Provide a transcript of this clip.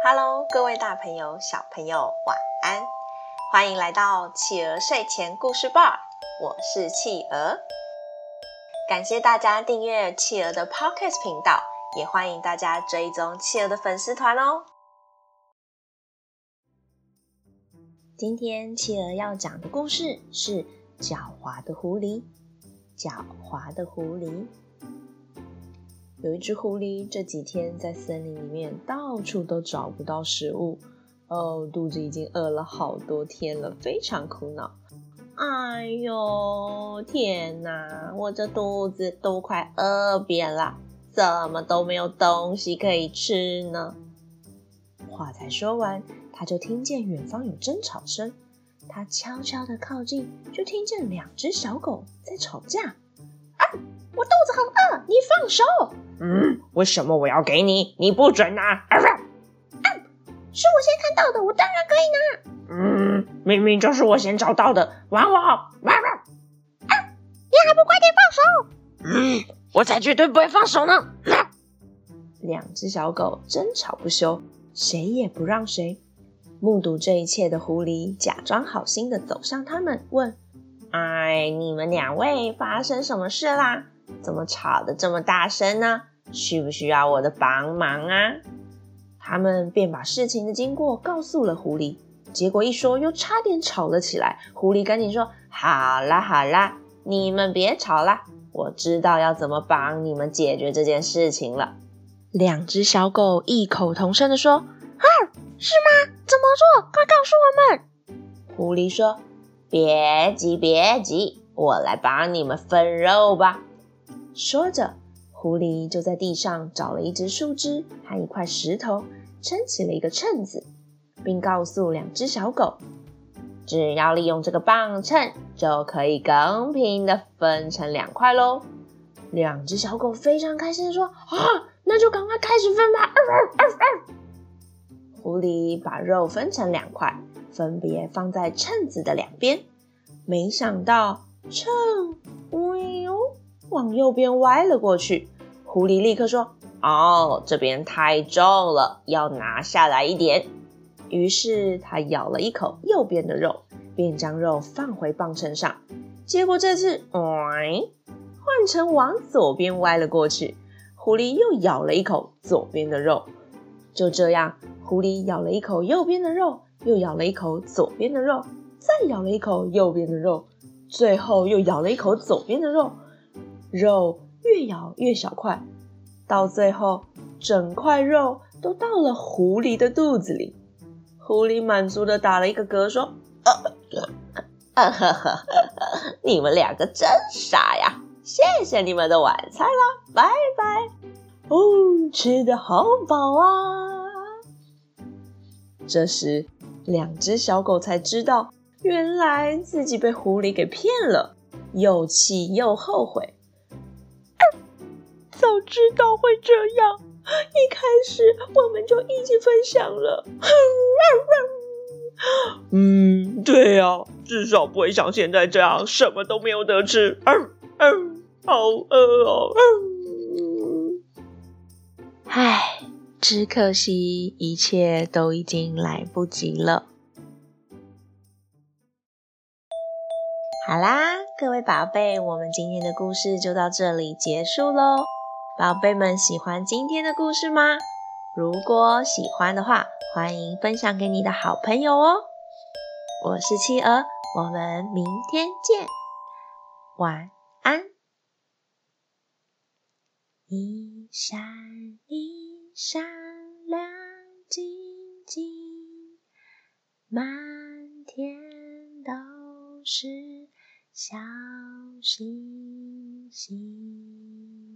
Hello，各位大朋友、小朋友，晚安！欢迎来到企鹅睡前故事吧，我是企鹅。感谢大家订阅企鹅的 Podcast 频道，也欢迎大家追踪企鹅的粉丝团哦。今天企鹅要讲的故事是狡猾的狐狸。狡猾的狐狸。有一只狐狸，这几天在森林里面到处都找不到食物，哦，肚子已经饿了好多天了，非常苦恼。哎呦，天哪，我这肚子都快饿扁了，怎么都没有东西可以吃呢？话才说完，他就听见远方有争吵声。他悄悄地靠近，就听见两只小狗在吵架。啊，我肚子很饿，你放手！嗯，为什么我要给你？你不准拿！啊，啊，是我先看到的，我当然可以拿。嗯，明明就是我先找到的，玩我！啊，你还不快点放手！嗯，我才绝对不会放手呢。啊，两只小狗争吵不休，谁也不让谁。目睹这一切的狐狸假装好心的走向他们，问：“哎，你们两位发生什么事啦？怎么吵得这么大声呢？需不需要我的帮忙啊？”他们便把事情的经过告诉了狐狸，结果一说又差点吵了起来。狐狸赶紧说：“好啦好啦，你们别吵啦，我知道要怎么帮你们解决这件事情了。”两只小狗异口同声的说：“啊！”是吗？怎么做？快告诉我们！狐狸说：“别急，别急，我来帮你们分肉吧。”说着，狐狸就在地上找了一只树枝和一块石头，撑起了一个秤子，并告诉两只小狗：“只要利用这个磅秤，就可以公平地分成两块喽。”两只小狗非常开心地说：“啊，那就赶快开始分吧！”啊啊啊狐狸把肉分成两块，分别放在秤子的两边。没想到秤，哎呦，往右边歪了过去。狐狸立刻说：“哦，这边太重了，要拿下来一点。”于是他咬了一口右边的肉，便将肉放回磅秤上。结果这次，哎，换成往左边歪了过去。狐狸又咬了一口左边的肉，就这样。狐狸咬了一口右边的肉，又咬了一口左边的肉，再咬了一口右边的肉，最后又咬了一口左边的肉。肉越咬越小块，到最后整块肉都到了狐狸的肚子里。狐狸满足地打了一个嗝，说：“啊啊哈哈！你们两个真傻呀！谢谢你们的晚餐啦，拜拜！哦，吃得好饱啊！”这时，两只小狗才知道，原来自己被狐狸给骗了，又气又后悔。早知道会这样，一开始我们就一起分享了。嗯，对呀，至少不会像现在这样，什么都没有得吃。嗯嗯，好饿哦。唉。只可惜，一切都已经来不及了。好啦，各位宝贝，我们今天的故事就到这里结束喽。宝贝们喜欢今天的故事吗？如果喜欢的话，欢迎分享给你的好朋友哦。我是企鹅，我们明天见，晚安。一闪一。闪亮晶晶，满天都是小星星。